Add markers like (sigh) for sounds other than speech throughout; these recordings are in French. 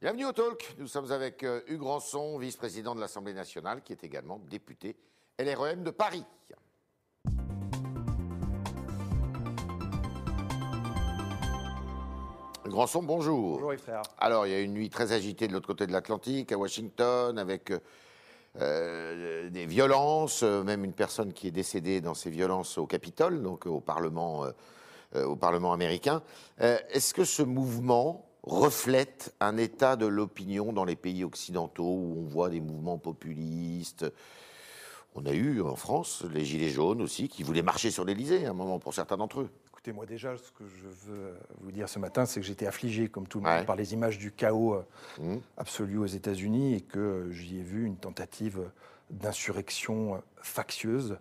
Bienvenue au Talk. Nous sommes avec euh, Hugues Ranson, vice-président de l'Assemblée nationale, qui est également député LREM de Paris. Hugues Ranson, bonjour. Bonjour Yves Tréhard. Alors, il y a une nuit très agitée de l'autre côté de l'Atlantique, à Washington, avec euh, euh, des violences, même une personne qui est décédée dans ces violences au Capitole, donc au Parlement, euh, au Parlement américain. Euh, Est-ce que ce mouvement reflète un état de l'opinion dans les pays occidentaux où on voit des mouvements populistes On a eu en France les Gilets jaunes aussi qui voulaient marcher sur l'Élysée à un moment pour certains d'entre eux. Écoutez, moi déjà, ce que je veux vous dire ce matin, c'est que j'étais affligé, comme tout le Ouais. monde, par les images du chaos euh, Mhm. absolu aux États-Unis et que j'y ai vu une tentative d'insurrection euh, factieuse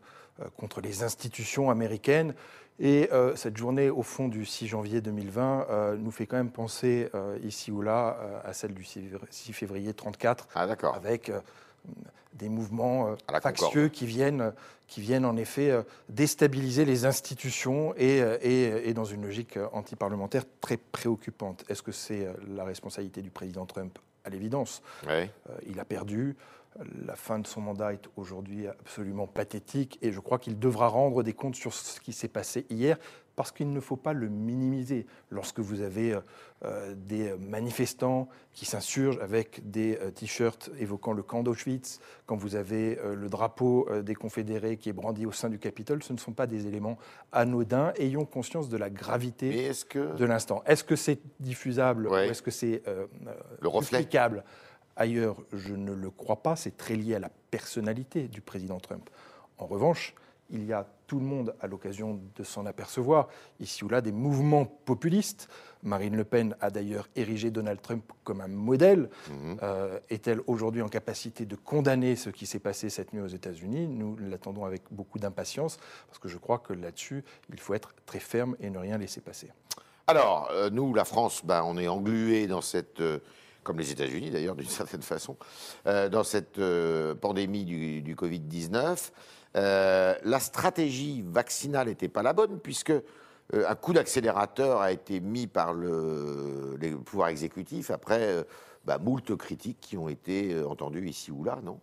contre les institutions américaines. Et euh, cette journée, au fond, du 6 janvier 2020, euh, nous fait quand même penser, euh, ici ou là, euh, à celle du 6 février 1934, Ah d'accord. avec euh, des mouvements euh, factieux qui viennent, qui viennent en effet euh, déstabiliser les institutions et, euh, et- et dans une logique euh, antiparlementaire très préoccupante. Est-ce que c'est euh, la responsabilité du président Trump? À l'évidence. Euh, il a perdu. La fin de son mandat est aujourd'hui absolument pathétique et je crois qu'il devra rendre des comptes sur ce qui s'est passé hier parce qu'il ne faut pas le minimiser. Lorsque vous avez euh, euh, des manifestants qui s'insurgent avec des euh, t-shirts évoquant le camp d'Auschwitz, quand vous avez euh, le drapeau des confédérés qui est brandi au sein du Capitole, ce ne sont pas des éléments anodins. Ayons conscience de la gravité que de l'instant. Est-ce que c'est diffusable Ouais. ou est-ce que c'est Le reflet. Ailleurs Je ne le crois pas. C'est très lié à la personnalité du président Trump. En revanche, il y a tout le monde à l'occasion de s'en apercevoir, ici ou là, des mouvements populistes. Marine Le Pen a d'ailleurs érigé Donald Trump comme un modèle. Mhm. Euh, Est-elle aujourd'hui en capacité de condamner ce qui s'est passé cette nuit aux États-Unis? Nous l'attendons avec beaucoup d'impatience, parce que je crois que là-dessus, il faut être très ferme et ne rien laisser passer. Alors, euh, nous, la France, ben, on est englué dans cette, euh, comme les États-Unis d'ailleurs, d'une (laughs) certaine façon, euh, dans cette euh, pandémie du, du Covid-19. Euh, la stratégie vaccinale n'était pas la bonne, puisque un coup d'accélérateur a été mis par le, les pouvoirs exécutifs après bah, moult critiques qui ont été entendues ici ou là, non?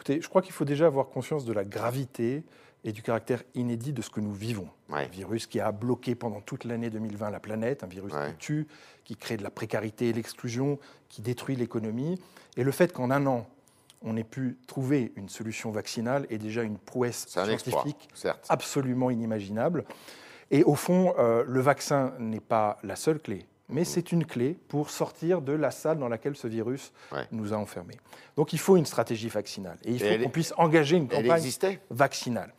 Écoutez, je crois qu'il faut déjà avoir conscience de la gravité et du caractère inédit de ce que nous vivons. Ouais. Un virus qui a bloqué pendant toute l'année 2020 la planète, un virus Ouais. qui tue, qui crée de la précarité et l'exclusion, qui détruit l'économie. Et le fait qu'en un an, on ait pu trouver une solution vaccinale est déjà une prouesse un scientifique absolument inimaginable. Et au fond, euh, le vaccin n'est pas la seule clé, mais c'est une clé pour sortir de la salle dans laquelle ce virus Ouais. nous a enfermés. Donc il faut une stratégie vaccinale et il Et faut qu'on puisse engager une campagne vaccinale.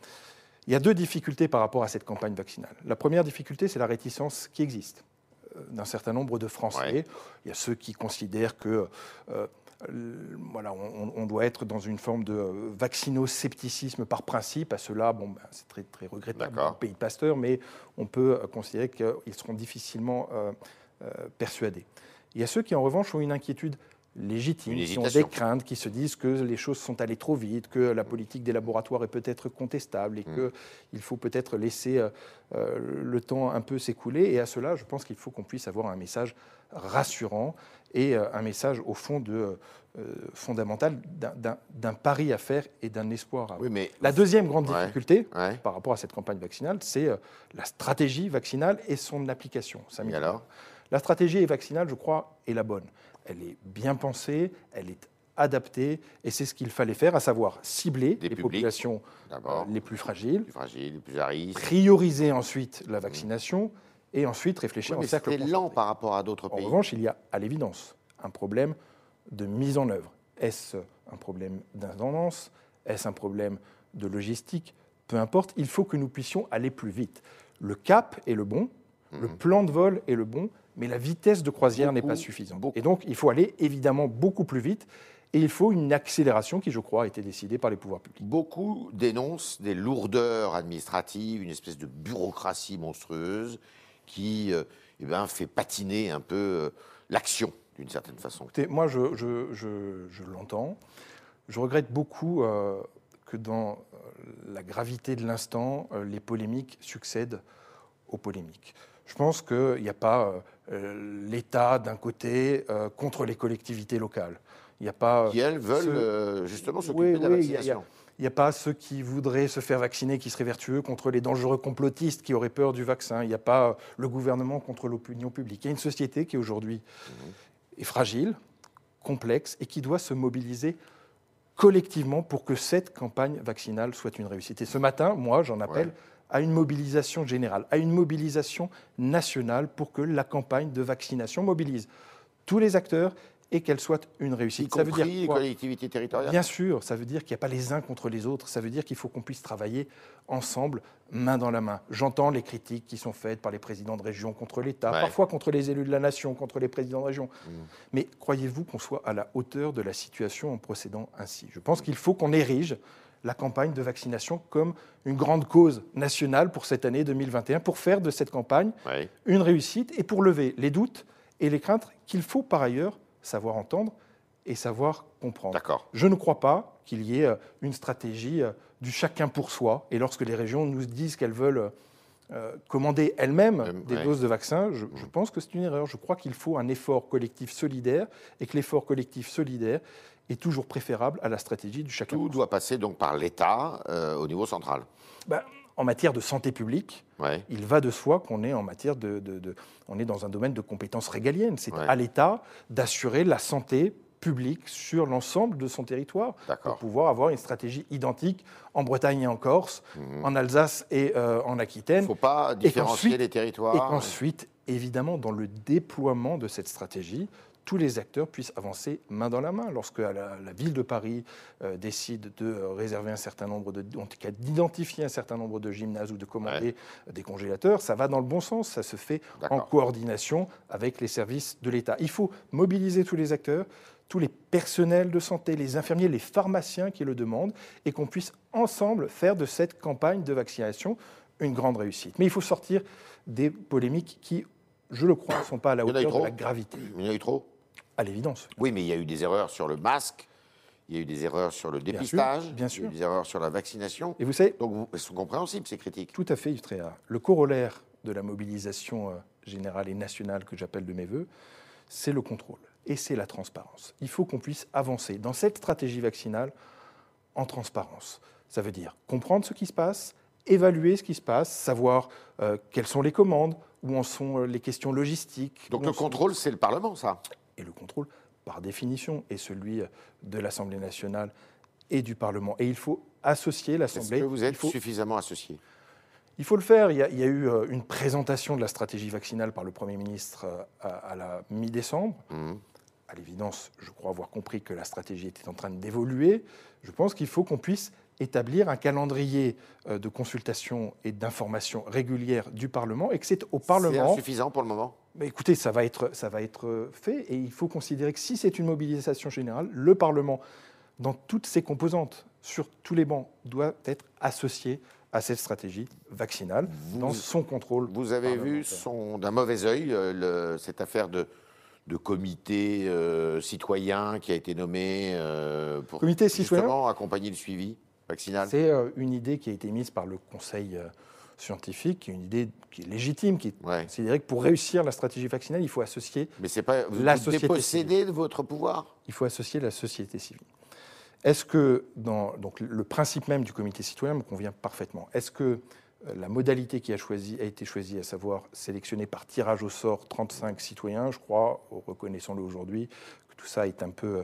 Il y a deux difficultés par rapport à cette campagne vaccinale. La première difficulté, c'est la réticence qui existe euh, d'un certain nombre de Français. Ouais. Il y a ceux qui considèrent que euh, voilà, on, on doit être dans une forme de euh, vaccino-scepticisme par principe. À cela, bon, ben, c'est très, très regrettable D'accord. au pays de Pasteur, mais on peut considérer qu'ils seront difficilement euh, persuadés. Il y a ceux qui, en revanche, ont une inquiétude légitime, Une qui ont des craintes, qui se disent que les choses sont allées trop vite, que la politique des laboratoires est peut-être contestable et Mm. qu'il faut peut-être laisser euh, euh, le temps un peu s'écouler. Et à cela, je pense qu'il faut qu'on puisse avoir un message rassurant et euh, un message, au fond, de, euh, fondamental d'un- pari à faire et d'un espoir à avoir. Oui, mais. La deuxième grande difficulté Ouais. par rapport à cette campagne vaccinale, c'est euh, la stratégie vaccinale et son application. Ça Et alors? La stratégie vaccinale, je crois, est la bonne. Elle est bien pensée, elle est adaptée, et c'est ce qu'il fallait faire, à savoir cibler Des les publics, populations euh, les plus fragiles, plus fragiles, plus à risque. prioriser ensuite la vaccination, et ensuite réfléchir Oui, en cercle c'était lent par rapport à d'autres En pays. revanche, il y a à l'évidence un problème de mise en œuvre. Est-ce un problème d'intendance? Est-ce un problème de logistique? Peu importe, il faut que nous puissions aller plus vite. Le cap est le bon, le Mhm. plan de vol est le bon, mais la vitesse de croisière n'est pas suffisante. beaucoup. Et donc, il faut aller évidemment beaucoup plus vite, et il faut une accélération qui, je crois, a été décidée par les pouvoirs publics. Beaucoup dénoncent des lourdeurs administratives, une espèce de bureaucratie monstrueuse qui euh, eh ben, fait patiner un peu euh, l'action d'une certaine façon. Écoutez, moi, je, je- je- je l'entends. Je regrette beaucoup euh, que dans la gravité de l'instant, les polémiques succèdent aux polémiques. Je pense qu'il n'y a pas euh, l'État d'un côté contre les collectivités locales. Il n'y a pas. Qui, elles, veulent justement s'occuper de la vaccination. Il n'y a pas ceux qui voudraient se faire vacciner qui seraient vertueux contre les dangereux complotistes qui auraient peur du vaccin. Il n'y a pas le gouvernement contre l'opinion publique. Il y a une société qui aujourd'hui mmh. est fragile, complexe et qui doit se mobiliser collectivement pour que cette campagne vaccinale soit une réussite. Et ce matin, moi, j'en appelle à une mobilisation générale, à une mobilisation nationale pour que la campagne de vaccination mobilise tous les acteurs et qu'elle soit une réussite. ça veut dire les collectivités territoriales Bien sûr, ça veut dire qu'il n'y a pas les uns contre les autres, ça veut dire qu'il faut qu'on puisse travailler ensemble, main dans la main. J'entends les critiques qui sont faites par les présidents de région contre l'État, parfois contre les élus de la nation, contre les présidents de région. Mmh. Mais croyez-vous qu'on soit à la hauteur de la situation en procédant ainsi? Je pense qu'il faut qu'on érige la campagne de vaccination comme une grande cause nationale pour cette année 2021, pour faire de cette campagne une réussite et pour lever les doutes et les craintes qu'il faut par ailleurs savoir entendre et savoir comprendre. Je ne crois pas qu'il y ait euh, une stratégie euh, du chacun pour soi. Et lorsque les régions nous disent qu'elles veulent euh, commander elles-mêmes des doses de vaccins, je, je pense que c'est une erreur. Je crois qu'il faut un effort collectif solidaire et que l'effort collectif solidaire est toujours préférable à la stratégie du chacun. Tout doit passer donc par l'État au niveau central. Ben, en matière de santé publique, il va de soi qu'on est en matière de, on est dans un domaine de compétences régaliennes. C'est à l'État d'assurer la santé publique sur l'ensemble de son territoire pour pouvoir avoir une stratégie identique en Bretagne et en Corse, mhm. en Alsace et euh, en Aquitaine. Il ne faut pas différencier les territoires. Et qu'ensuite, évidemment, dans le déploiement de cette stratégie, tous les acteurs puissent avancer main dans la main. Lorsque la, ville de Paris euh, décide de euh, réserver un certain nombre de, en tout cas d'identifier un certain nombre de gymnases ou de commander des congélateurs, ça va dans le bon sens. Ça se fait en coordination avec les services de l'État. Il faut mobiliser tous les acteurs, tous les personnels de santé, les infirmiers, les pharmaciens qui le demandent, et qu'on puisse ensemble faire de cette campagne de vaccination une grande réussite. Mais il faut sortir des polémiques qui, je le crois, ne sont pas à la hauteur de la gravité. Il y en a eu trop à l'évidence. Oui, mais il y a eu des erreurs sur le masque, il y a eu des erreurs sur le dépistage, bien sûr, il y a eu des erreurs sur la vaccination. Et vous savez, donc elles sont compréhensibles ces critiques. Tout à fait, Yves Le corollaire de la mobilisation euh, générale et nationale que j'appelle de mes voeux, c'est le contrôle et c'est la transparence. Il faut qu'on puisse avancer dans cette stratégie vaccinale en transparence. Ça veut dire comprendre ce qui se passe, évaluer ce qui se passe, savoir euh, quelles sont les commandes, où en sont euh, les questions logistiques. Donc le contrôle, c'est le Parlement, ça? Et le contrôle, par définition, est celui de l'Assemblée nationale et du Parlement. Et il faut associer l'Assemblée. Est-ce que vous êtes suffisamment associé? Il faut le faire. Il y, a, eu euh, une présentation de la stratégie vaccinale par le Premier ministre euh, à, la mi-décembre. Mmh. À l'évidence, je crois avoir compris que la stratégie était en train d'évoluer. Je pense qu'il faut qu'on puisse établir un calendrier euh, de consultation et d'information régulière du Parlement et que c'est au Parlement. C'est insuffisant pour le moment mais écoutez, ça va, être, ça va être fait et il faut considérer que si c'est une mobilisation générale, le Parlement, dans toutes ses composantes, sur tous les bancs, doit être associé à cette stratégie vaccinale dans son contrôle. Vous avez vu d'un mauvais œil euh, cette affaire de, de comité euh, citoyen qui a été nommé euh, pour comité justement accompagner le suivi? C'est une idée qui a été mise par le Conseil scientifique, une idée qui est légitime, qui est considérée que pour réussir la stratégie vaccinale, il faut associer Mais c'est pas vous la société de votre pouvoir? Il faut associer la société civile. Est-ce que dans donc le principe même du comité citoyen me convient parfaitement Est-ce que euh, la modalité qui a, choisi, a été choisie, à savoir sélectionner par tirage au sort 35 citoyens, je crois, reconnaissons-le aujourd'hui, que tout ça est un peu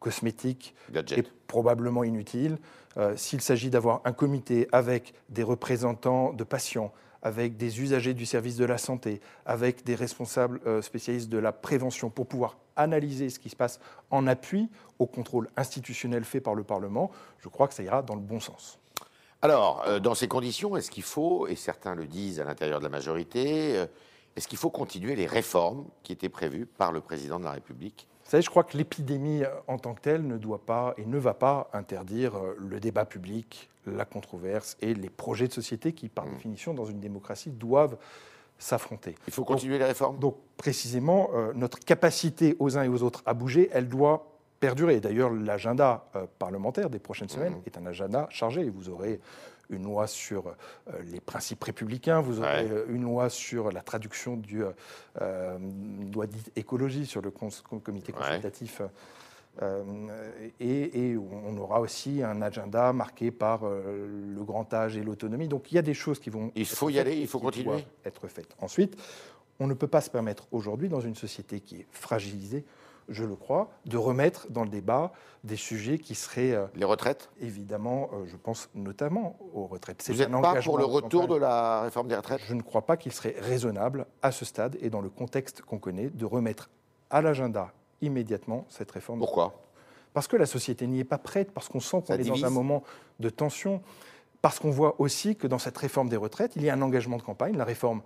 cosmétique et probablement inutile. Euh, s'il s'agit d'avoir un comité avec des représentants de patients, avec des usagers du service de la santé, avec des responsables euh, spécialistes de la prévention pour pouvoir analyser ce qui se passe en appui au contrôle institutionnel fait par le Parlement, je crois que ça ira dans le bon sens. Alors, euh, dans ces conditions, est-ce qu'il faut, et certains le disent à l'intérieur de la majorité, est-ce qu'il faut continuer les réformes qui étaient prévues par le président de la République vous savez, je crois que l'épidémie en tant que telle ne doit pas et ne va pas interdire euh, le débat public, la controverse et les projets de société qui, par mmh. définition, dans une démocratie, doivent s'affronter. Il faut continuer les réformes Donc, précisément, euh, notre capacité aux uns et aux autres à bouger, elle doit perdurer. D'ailleurs, l'agenda euh, parlementaire des prochaines semaines mmh. est un agenda chargé. Vous aurez une loi sur euh, les principes républicains, vous aurez Ouais. euh, une loi sur la traduction du euh, euh, une loi dite écologie sur le cons- comité Ouais. consultatif. euh, et, et on aura aussi un agenda marqué par euh, le grand âge et l'autonomie. Donc il y a des choses qui vont. Il faut y aller, il faut continuer. Être faites. Ensuite, on ne peut pas se permettre aujourd'hui, dans une société qui est fragilisée, je le crois, de remettre dans le débat des sujets qui seraient euh, Les retraites? évidemment, euh, je pense notamment aux retraites. Vous n'êtes pas pour le retour de la réforme des retraites? Je ne crois pas qu'il serait raisonnable à ce stade et dans le contexte qu'on connaît de remettre à l'agenda immédiatement cette réforme. Pourquoi? Parce que la société n'y est pas prête, parce qu'on sent qu'on est dans un moment de tension, parce qu'on voit aussi que dans cette réforme des retraites, il y a un engagement de campagne, la réforme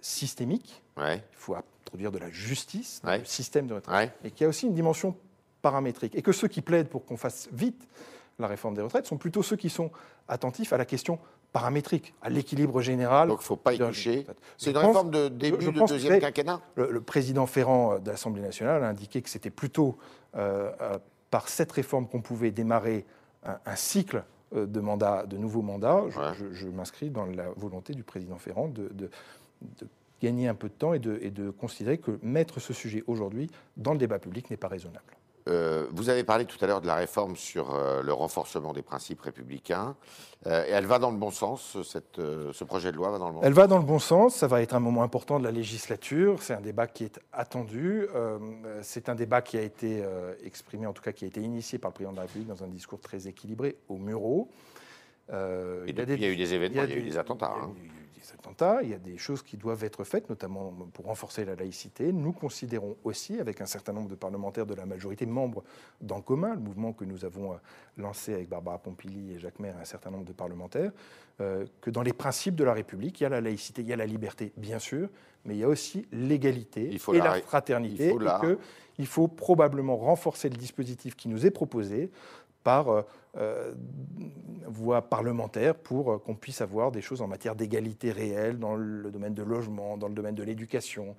systémique, Ouais, il faut introduire de la justice dans Ouais. le système de retraite, ouais. et qu'il y a aussi une dimension paramétrique. Et que ceux qui plaident pour qu'on fasse vite la réforme des retraites sont plutôt ceux qui sont attentifs à la question paramétrique, à l'équilibre général. Donc il ne faut pas y toucher. C'est une pense- réforme de début je de deuxième quinquennat Le, le président Ferrand euh, de l'Assemblée nationale a indiqué que c'était plutôt euh, euh, par cette réforme qu'on pouvait démarrer un, un cycle de mandats, de nouveaux mandats. Je, Ouais. je- je m'inscris dans la volonté du président Ferrand de, de- de gagner un peu de temps et de, et de considérer que mettre ce sujet aujourd'hui dans le débat public n'est pas raisonnable. Euh, vous avez parlé tout à l'heure de la réforme sur euh, le renforcement des principes républicains. Euh, et elle va dans le bon sens, cette, ce projet de loi va dans le bon Elle va dans le bon sens, ça va être un moment important de la législature, c'est un débat qui est attendu, c'est un débat qui a été exprimé, en tout cas qui a été initié par le président de la République dans un discours très équilibré au. Euh, Et il y a depuis, il y a eu des événements, il y a eu des- attentats, Il y a hein. eu attentats, il y a des choses qui doivent être faites, notamment pour renforcer la laïcité. Nous considérons aussi, avec un certain nombre de parlementaires de la majorité, membres d'En commun, le mouvement que nous avons euh, lancé avec Barbara Pompili et Jacques Maire et un certain nombre de parlementaires, euh, que dans les principes de la République, il y a la laïcité, il y a la liberté, bien sûr, mais il y a aussi l'égalité et la fraternité, il faut la- et que il faut probablement renforcer le dispositif qui nous est proposé par euh, euh, voie parlementaire pour euh, qu'on puisse avoir des choses en matière d'égalité réelle dans le domaine de logement, dans le domaine de l'éducation,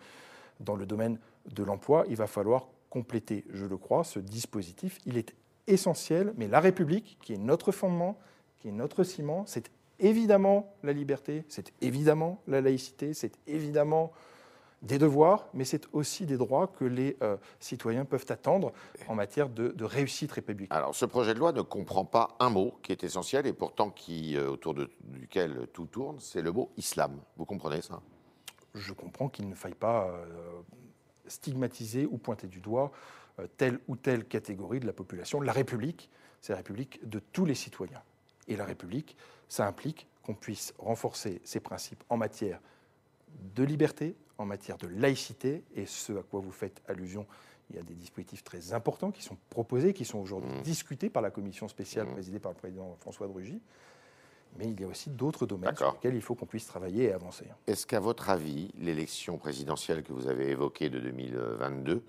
dans le domaine de l'emploi. Il va falloir compléter, je le crois, ce dispositif. Il est essentiel, mais la République, qui est notre fondement, qui est notre ciment, c'est évidemment la liberté, c'est évidemment la laïcité, c'est évidemment des devoirs, mais c'est aussi des droits que les euh, citoyens peuvent attendre en matière de, de réussite républicaine. Alors, ce projet de loi ne comprend pas un mot qui est essentiel et pourtant qui, euh, autour de- duquel tout tourne, c'est le mot islam. Vous comprenez ça? Je comprends qu'il ne faille pas euh, stigmatiser ou pointer du doigt telle ou telle catégorie de la population. La République, c'est la République de tous les citoyens. Et la République, ça implique qu'on puisse renforcer ses principes en matière de liberté, en matière de laïcité, et ce à quoi vous faites allusion, il y a des dispositifs très importants qui sont proposés, qui sont aujourd'hui Mmh. discutés par la commission spéciale Mmh. présidée par le président François de Rugy. Mais il y a aussi d'autres domaines sur lesquels il faut qu'on puisse travailler et avancer. Est-ce qu'à votre avis, l'élection présidentielle que vous avez évoquée de 2022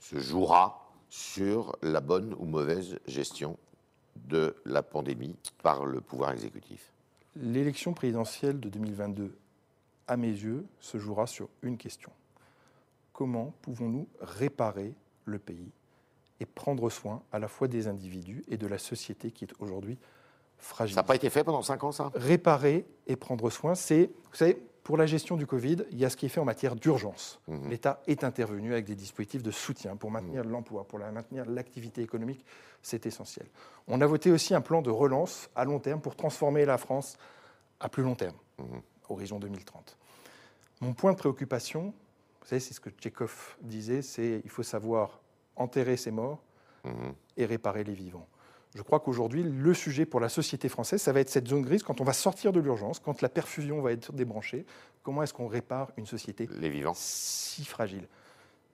se jouera sur la bonne ou mauvaise gestion de la pandémie par le pouvoir exécutif? L'élection présidentielle de 2022, à mes yeux, se jouera sur une question. Comment pouvons-nous réparer le pays et prendre soin à la fois des individus et de la société qui est aujourd'hui fragile? Ça n'a pas été fait pendant cinq ans, ça? Réparer et prendre soin, c'est, vous savez, pour la gestion du Covid, il y a ce qui est fait en matière d'urgence. Mhm. L'État est intervenu avec des dispositifs de soutien pour maintenir l'emploi, pour maintenir l'activité économique. C'est essentiel. On a voté aussi un plan de relance à long terme pour transformer la France à plus long terme, Mhm. Horizon 2030. Mon point de préoccupation, vous savez, c'est ce que Tchekhov disait, c'est il faut savoir enterrer ses morts Mhm. et réparer les vivants. Je crois qu'aujourd'hui, le sujet pour la société française, ça va être cette zone grise quand on va sortir de l'urgence, quand la perfusion va être débranchée. Comment est-ce qu'on répare une société Les vivants si fragile,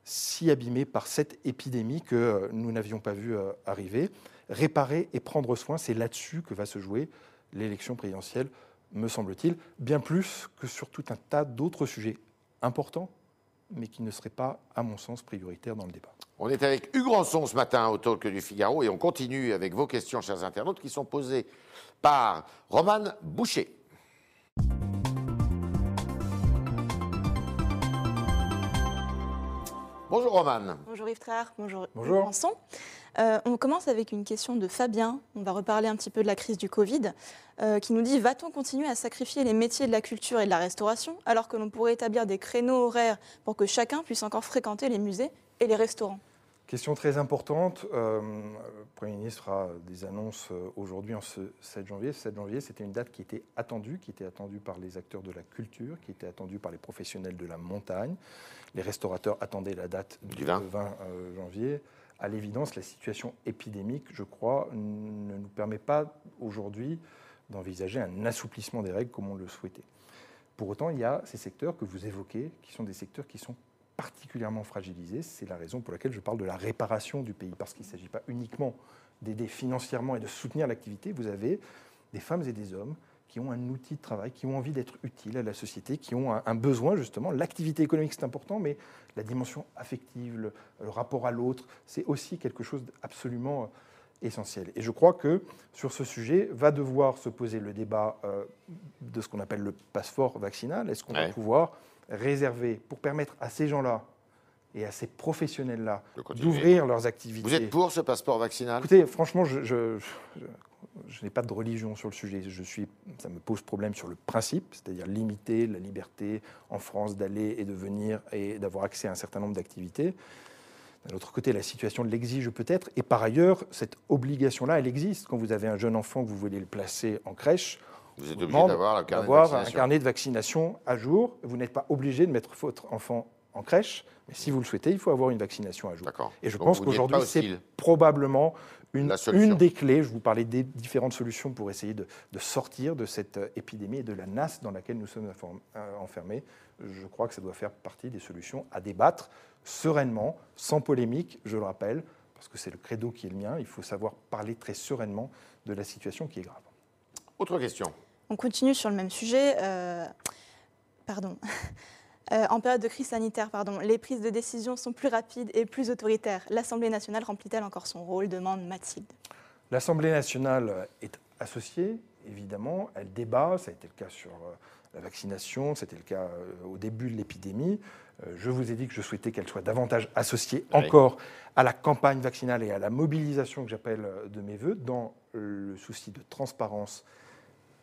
si abîmée par cette épidémie que euh, nous n'avions pas vu euh, arriver? Réparer et prendre soin, c'est là-dessus que va se jouer l'élection présidentielle, me semble-t-il, bien plus que sur tout un tas d'autres sujets importants, mais qui ne seraient pas, à mon sens, prioritaires dans le débat. On est avec Hugues Rançon ce matin au Talk du Figaro et on continue avec vos questions, chers internautes, qui sont posées par Roman Boucher. Bonjour Roman. Bonjour Yves Tréhard, bonjour, Bonjour. Vincent. Euh, on commence avec une question de Fabien. On va reparler un petit peu de la crise du Covid, euh, qui nous dit va-t-on continuer à sacrifier les métiers de la culture et de la restauration alors que l'on pourrait établir des créneaux horaires pour que chacun puisse encore fréquenter les musées et les restaurants? Question très importante. Euh, le Premier ministre fera des annonces aujourd'hui en ce 7 janvier. Ce 7 janvier, c'était une date qui était attendue, qui était attendue par les acteurs de la culture, qui était attendue par les professionnels de la montagne. Les restaurateurs attendaient la date Du du 20. 20 euh, janvier. À l'évidence, la situation épidémique, je crois, ne nous permet pas aujourd'hui d'envisager un assouplissement des règles comme on le souhaitait. Pour autant, il y a ces secteurs que vous évoquez, qui sont des secteurs qui sont particulièrement fragilisés. C'est la raison pour laquelle je parle de la réparation du pays, parce qu'il ne s'agit pas uniquement d'aider financièrement et de soutenir l'activité. Vous avez des femmes et des hommes qui ont un outil de travail, qui ont envie d'être utiles à la société, qui ont un, un besoin justement. L'activité économique, c'est important, mais la dimension affective, le, le rapport à l'autre, c'est aussi quelque chose d'absolument euh, essentiel. Et je crois que sur ce sujet va devoir se poser le débat euh, de ce qu'on appelle le passeport vaccinal. Est-ce qu'on Ouais. va pouvoir réserver pour permettre à ces gens-là et à ces professionnels-là d'ouvrir leurs activités Vous êtes pour ce passeport vaccinal? Écoutez, franchement, je, je- je- je n'ai pas de religion sur le sujet. Je suis, ça me pose problème sur le principe, c'est-à-dire limiter la liberté en France d'aller et de venir et d'avoir accès à un certain nombre d'activités. D'un autre côté, la situation l'exige peut-être. Et par ailleurs, cette obligation-là, elle existe. Quand vous avez un jeune enfant que vous voulez le placer en crèche, Vous êtes obligé d'avoir un vaccination. carnet de vaccination à jour. Vous n'êtes pas obligé de mettre votre enfant en crèche, mais si vous le souhaitez, il faut avoir une vaccination à jour. Et je Donc pense qu'aujourd'hui, c'est probablement une, des clés. Je vous parlais des différentes solutions pour essayer de, de sortir de cette euh, épidémie et de la nasse dans laquelle nous sommes euh, enfermés. Je crois que ça doit faire partie des solutions à débattre sereinement, sans polémique, je le rappelle, parce que c'est le credo qui est le mien. Il faut savoir parler très sereinement de la situation qui est grave. Autre question. On continue sur le même sujet. euh, pardon. (laughs) Euh, en période de crise sanitaire, pardon, les prises de décision sont plus rapides et plus autoritaires. L'Assemblée nationale remplit-elle encore son rôle demande Mathilde. L'Assemblée nationale est associée, évidemment, elle débat, ça a été le cas sur euh, la vaccination, c'était le cas euh, au début de l'épidémie. Je vous ai dit que je souhaitais qu'elle soit davantage associée Oui. encore à la campagne vaccinale et à la mobilisation que j'appelle de mes voeux dans le souci de transparence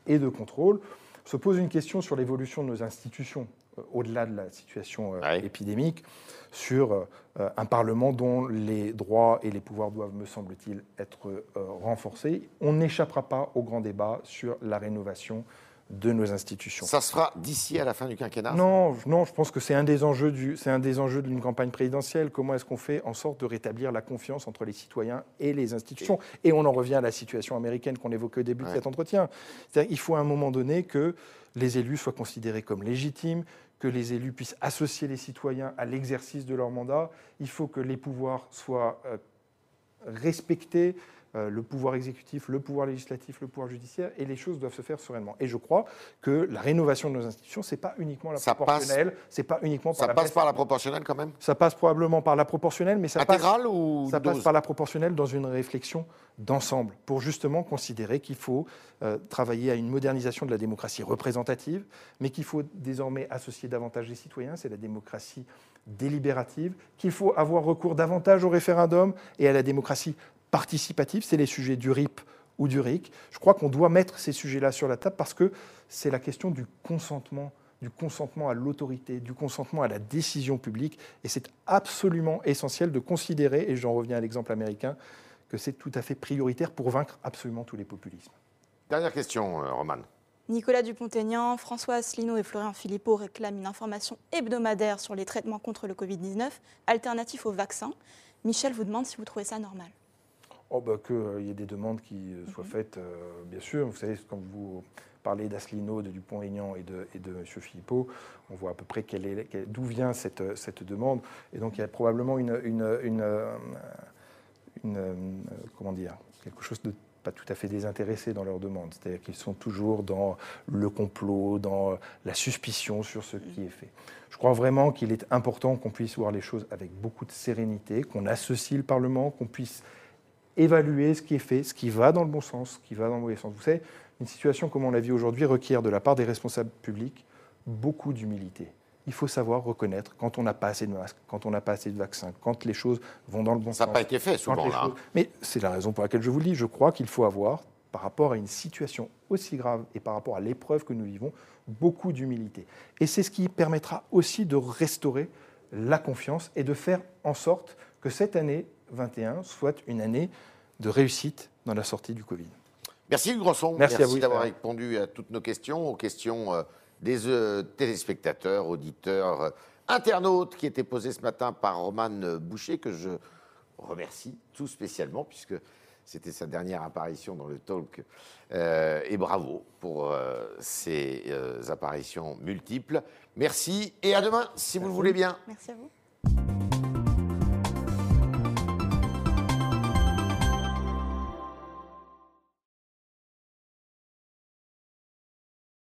et de contrôle. Se pose une question sur l'évolution de nos institutions euh, au-delà de la situation euh, Ouais. épidémique, sur euh, un Parlement dont les droits et les pouvoirs doivent, me semble-t-il, être renforcés. On n'échappera pas au grand débat sur la rénovation de nos institutions. Ça se fera d'ici à la fin du quinquennat? Non, je- non, je pense que c'est un des enjeux du, c'est un des enjeux d'une campagne présidentielle. Comment est-ce qu'on fait en sorte de rétablir la confiance entre les citoyens et les institutions? Et on en revient à la situation américaine qu'on évoquait au début Ouais. de cet entretien. C'est-à-dire qu'il faut à un moment donné que les élus soient considérés comme légitimes, que les élus puissent associer les citoyens à l'exercice de leur mandat. Il faut que les pouvoirs soient euh, respecter euh, le pouvoir exécutif, le pouvoir législatif, le pouvoir judiciaire, et les choses doivent se faire sereinement. Et je crois que la rénovation de nos institutions, c'est pas uniquement la Ça proportionnelle, c'est pas uniquement par Ça la passe par la proportionnelle quand même? Ça passe probablement par la proportionnelle, mais ça passe Intégrale ou ça passe dose par la proportionnelle dans une réflexion d'ensemble, pour justement considérer qu'il faut euh, travailler à une modernisation de la démocratie représentative, mais qu'il faut désormais associer davantage les citoyens, c'est la démocratie délibérative, qu'il faut avoir recours davantage au référendum et à la démocratie participative, c'est les sujets du RIP ou du RIC. Je crois qu'on doit mettre ces sujets-là sur la table parce que c'est la question du consentement du consentement à l'autorité, du consentement à la décision publique. Et c'est absolument essentiel de considérer, et j'en reviens à l'exemple américain, que c'est tout à fait prioritaire pour vaincre absolument tous les populismes. Dernière question, euh, Roman. Nicolas Dupont-Aignan, François Asselineau et Florian Philippot réclament une information hebdomadaire sur les traitements contre le Covid-19, alternatifs au vaccin. Michel vous demande si vous trouvez ça normal. Oh, bah, Qu'il y ait des demandes qui euh, soient faites, euh, bien sûr. Vous savez, quand vous parlez d'Asselineau, de Dupont-Aignan et de, et de M. Philippot, on voit à peu près d'où vient cette, euh, cette demande. Et donc, il y a probablement une, une, une, euh, une, euh, comment dire, quelque chose de pas tout à fait désintéressé dans leur demande. C'est-à-dire qu'ils sont toujours dans le complot, dans euh, la suspicion sur ce qui est fait. Je crois vraiment qu'il est important qu'on puisse voir les choses avec beaucoup de sérénité, qu'on associe le Parlement, qu'on puisse évaluer ce qui est fait, ce qui va dans le bon sens, ce qui va dans le mauvais sens. Vous savez, une situation comme on l'a vu aujourd'hui requiert de la part des responsables publics beaucoup d'humilité il faut savoir reconnaître quand on n'a pas assez de masques, quand on n'a pas assez de vaccins, quand les choses vont dans le bon sens. Ça n'a pas été fait souvent là. Mais c'est la raison pour laquelle je vous le dis. Je crois qu'il faut avoir, par rapport à une situation aussi grave et par rapport à l'épreuve que nous vivons, beaucoup d'humilité. Et c'est ce qui permettra aussi de restaurer la confiance et de faire en sorte que cette année 21 soit une année de réussite dans la sortie du Covid. Merci Hugues Grosson. Merci, Merci d'avoir répondu à toutes nos questions, aux questions euh, des euh, téléspectateurs, auditeurs, euh, internautes qui étaient posées ce matin par Roman Boucher, que je remercie tout spécialement, puisque c'était sa dernière apparition dans le talk. et bravo pour ces apparitions multiples. Merci et à demain, si vous le voulez bien. Merci à vous.